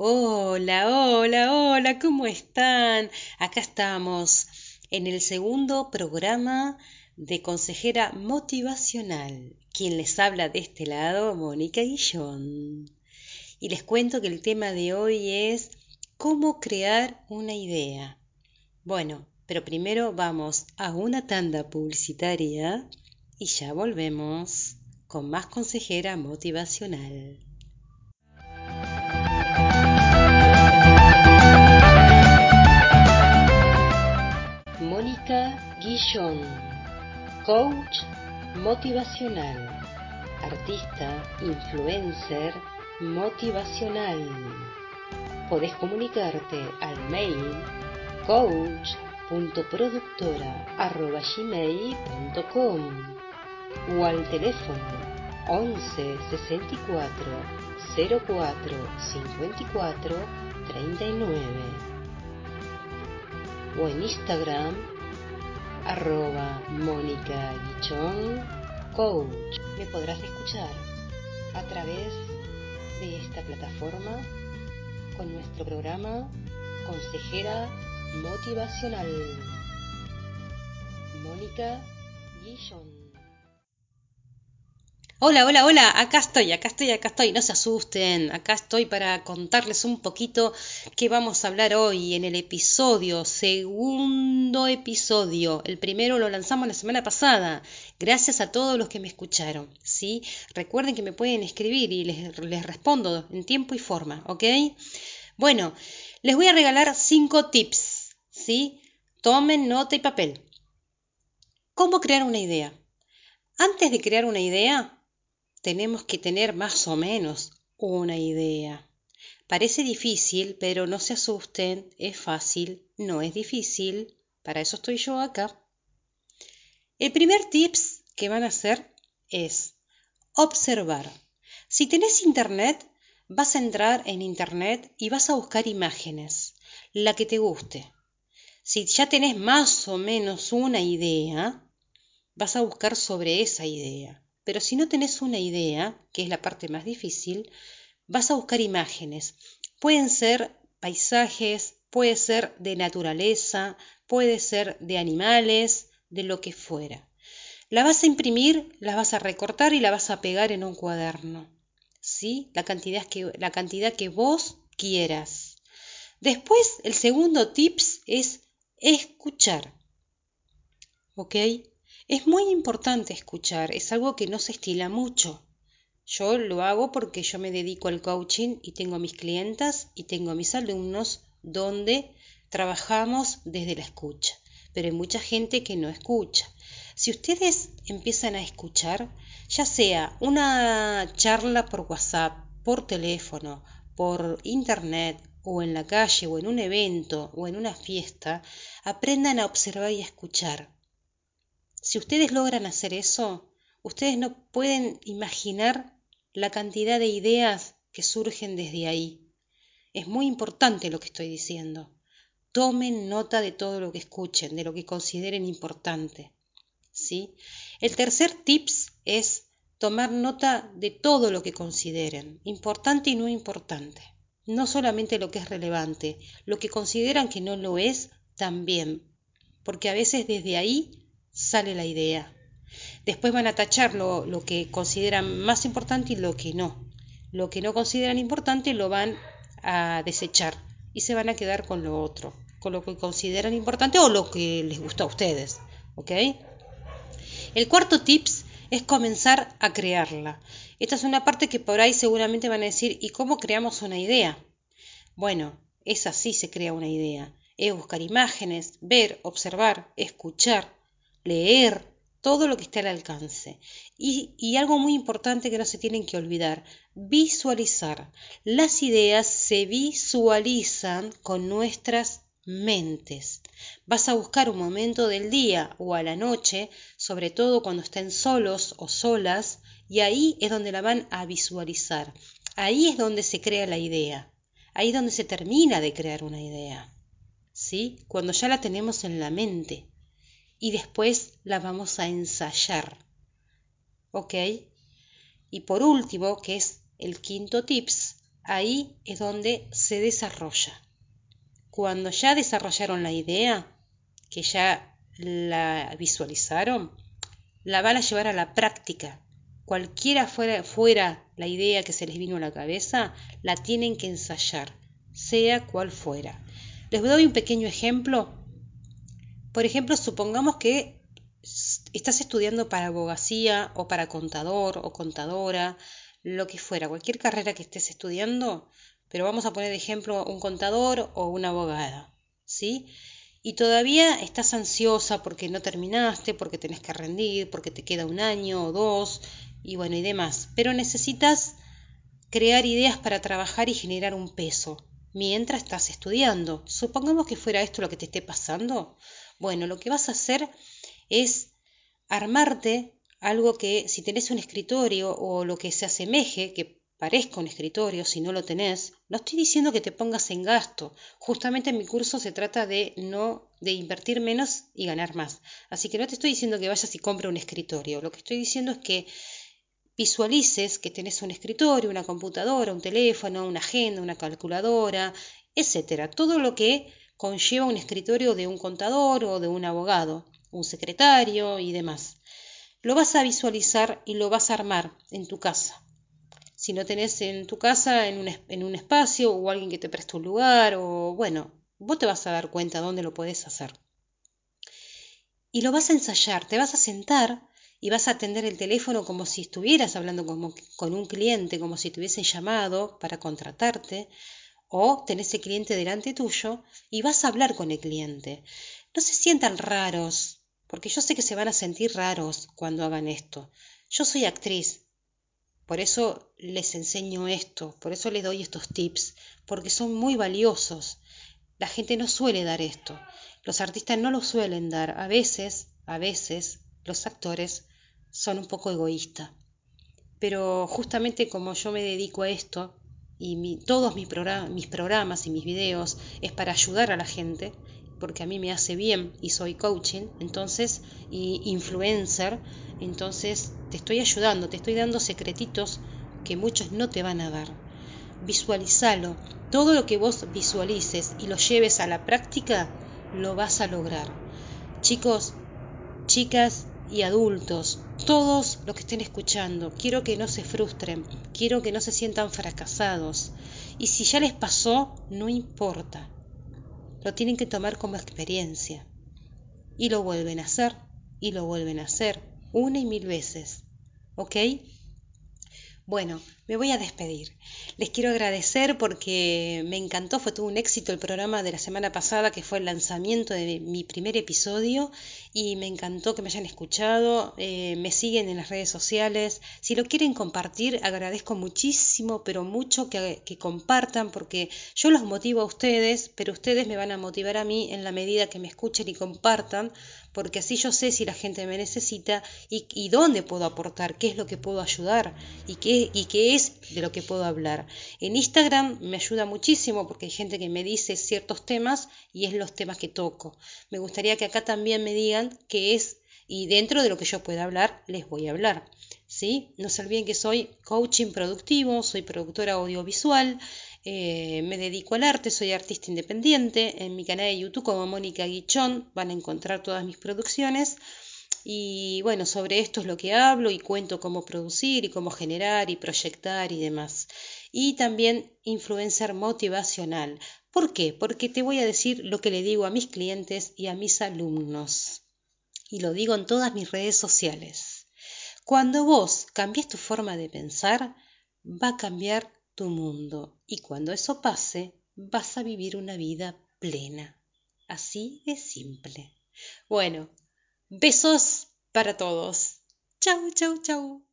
Hola, hola, hola, ¿cómo están? Acá estamos en el segundo programa de Consejera Motivacional. Quien les habla de este lado, Mónica Guillón. Y les cuento que el tema de hoy es cómo crear una idea. Bueno, pero primero vamos a una tanda publicitaria y ya volvemos con más consejera motivacional. Guillón, coach motivacional, artista, influencer motivacional. Podés comunicarte al mail coach.productora.gmail.com o al teléfono 11 64 04 54 39 o en Instagram arroba Mónica Guichón Coach. Me podrás escuchar a través de esta plataforma con nuestro programa Consejera Motivacional. Mónica Guillón. Hola, hola, hola, acá estoy, acá estoy, acá estoy, no se asusten, acá estoy para contarles un poquito qué vamos a hablar hoy en el episodio, segundo episodio, el primero lo lanzamos la semana pasada, gracias a todos los que me escucharon, ¿sí? Recuerden que me pueden escribir y les, les respondo en tiempo y forma, ¿ok? Bueno, les voy a regalar cinco tips, ¿sí? Tomen nota y papel. ¿Cómo crear una idea? Antes de crear una idea, tenemos que tener más o menos una idea. Parece difícil, pero no se asusten, es fácil, no es difícil, para eso estoy yo acá. El primer tips que van a hacer es observar. Si tenés internet, vas a entrar en internet y vas a buscar imágenes, la que te guste. Si ya tenés más o menos una idea, vas a buscar sobre esa idea. Pero si no tenés una idea, que es la parte más difícil, vas a buscar imágenes. Pueden ser paisajes, puede ser de naturaleza, puede ser de animales, de lo que fuera. La vas a imprimir, la vas a recortar y la vas a pegar en un cuaderno. ¿Sí? La cantidad que, la cantidad que vos quieras. Después, el segundo tips es escuchar. ¿Ok? Es muy importante escuchar, es algo que no se estila mucho. Yo lo hago porque yo me dedico al coaching y tengo mis clientas y tengo mis alumnos donde trabajamos desde la escucha, pero hay mucha gente que no escucha. Si ustedes empiezan a escuchar, ya sea una charla por WhatsApp, por teléfono, por internet o en la calle o en un evento o en una fiesta, aprendan a observar y a escuchar. Si ustedes logran hacer eso, ustedes no pueden imaginar la cantidad de ideas que surgen desde ahí. Es muy importante lo que estoy diciendo. Tomen nota de todo lo que escuchen, de lo que consideren importante. ¿Sí? El tercer tips es tomar nota de todo lo que consideren, importante y no importante. No solamente lo que es relevante, lo que consideran que no lo es, también. Porque a veces desde ahí sale la idea. Después van a tachar lo, lo, que consideran más importante y lo que no. Lo que no consideran importante lo van a desechar y se van a quedar con lo otro, con lo que consideran importante o lo que les gusta a ustedes. ¿Ok? El cuarto tips es comenzar a crearla. Esta es una parte que por ahí seguramente van a decir, ¿y cómo creamos una idea? Bueno, es así se crea una idea. Es buscar imágenes, ver, observar, escuchar, leer todo lo que esté al alcance. Y, y, algo muy importante que no se tienen que olvidar, visualizar. Las ideas se visualizan con nuestras mentes. Vas a buscar un momento del día o a la noche, sobre todo cuando estén solos o solas, y ahí es donde la van a visualizar. Ahí es donde se crea la idea. Ahí es donde se termina de crear una idea. ¿Sí? Cuando ya la tenemos en la mente y después la vamos a ensayar. ¿Ok? Y por último, que es el quinto tips, ahí es donde se desarrolla. Cuando ya desarrollaron la idea, que ya la visualizaron, la van a llevar a la práctica. Cualquiera fuera, fuera la idea que se les vino a la cabeza, la tienen que ensayar, sea cual fuera. Les doy un pequeño ejemplo. Por ejemplo, supongamos que estás estudiando para abogacía o para contador o contadora, lo que fuera, cualquier carrera que estés estudiando, pero vamos a poner de ejemplo un contador o una abogada, ¿sí? Y todavía estás ansiosa porque no terminaste, porque tenés que rendir, porque te queda un año o dos, y bueno, y demás. Pero necesitas crear ideas para trabajar y generar un peso mientras estás estudiando. Supongamos que fuera esto lo que te esté pasando. Bueno, lo que vas a hacer es armarte algo que si tenés un escritorio o lo que se asemeje, que parezca un escritorio, si no lo tenés, no estoy diciendo que te pongas en gasto. Justamente en mi curso se trata de no de invertir menos y ganar más. Así que no te estoy diciendo que vayas y compre un escritorio. Lo que estoy diciendo es que visualices que tenés un escritorio, una computadora, un teléfono, una agenda, una calculadora, etcétera. Todo lo que conlleva un escritorio de un contador o de un abogado, un secretario y demás. Lo vas a visualizar y lo vas a armar en tu casa. Si no tenés en tu casa, en un, espacio o alguien que te preste un lugar o bueno, vos te vas a dar cuenta dónde lo puedes hacer. Y lo vas a ensayar, te vas a sentar y vas a atender el teléfono como si estuvieras hablando con un cliente, como si te hubiesen llamado para contratarte, o tenés el cliente delante tuyo y vas a hablar con el cliente. No se sientan raros, porque yo sé que se van a sentir raros cuando hagan esto. Yo soy actriz, por eso les enseño esto, por eso les doy estos tips, porque son muy valiosos. La gente no suele dar esto, los artistas no lo suelen dar, a veces, a veces los actores son un poco egoístas. Pero justamente como yo me dedico a esto y todos mis, mis programas y mis videos es para ayudar a la gente, porque a mí me hace bien y soy coaching, entonces, y influencer, entonces te estoy ayudando, te estoy dando secretitos que muchos no te van a dar. Visualizalo. Todo lo que vos visualices y lo lleves a la práctica, lo vas a lograr. Chicos, chicas y adultos, todos los que estén escuchando, quiero que no se frustren, quiero que no se sientan fracasados. Y si ya les pasó, no importa. Lo tienen que tomar como experiencia. Y lo vuelven a hacer, y lo vuelven a hacer, una y mil veces. ¿Ok? Bueno, me voy a despedir. Les quiero agradecer porque me encantó, fue todo un éxito el programa de la semana pasada que fue el lanzamiento de mi primer episodio y me encantó que me hayan escuchado, eh, me siguen en las redes sociales. Si lo quieren compartir, agradezco muchísimo, pero mucho que, que compartan porque yo los motivo a ustedes, pero ustedes me van a motivar a mí en la medida que me escuchen y compartan porque así yo sé si la gente me necesita y, dónde puedo aportar, qué es lo que puedo ayudar y qué, y qué es de lo que puedo hablar. En Instagram me ayuda muchísimo porque hay gente que me dice ciertos temas y es los temas que toco. Me gustaría que acá también me digan qué es y dentro de lo que yo pueda hablar, les voy a hablar. ¿Sí? No se olviden que soy coaching productivo, soy productora audiovisual, eh, me dedico al arte, soy artista independiente. En mi canal de YouTube como Mónica Guichón van a encontrar todas mis producciones. Y bueno, sobre esto es lo que hablo y cuento cómo producir y cómo generar y proyectar y demás. Y también influencer motivacional. ¿Por qué? Porque te voy a decir lo que le digo a mis clientes y a mis alumnos. Y lo digo en todas mis redes sociales. Cuando vos cambies tu forma de pensar, va a cambiar tu mundo y cuando eso pase vas a vivir una vida plena. Así de simple. Bueno, besos para todos. Chau, chau, chau.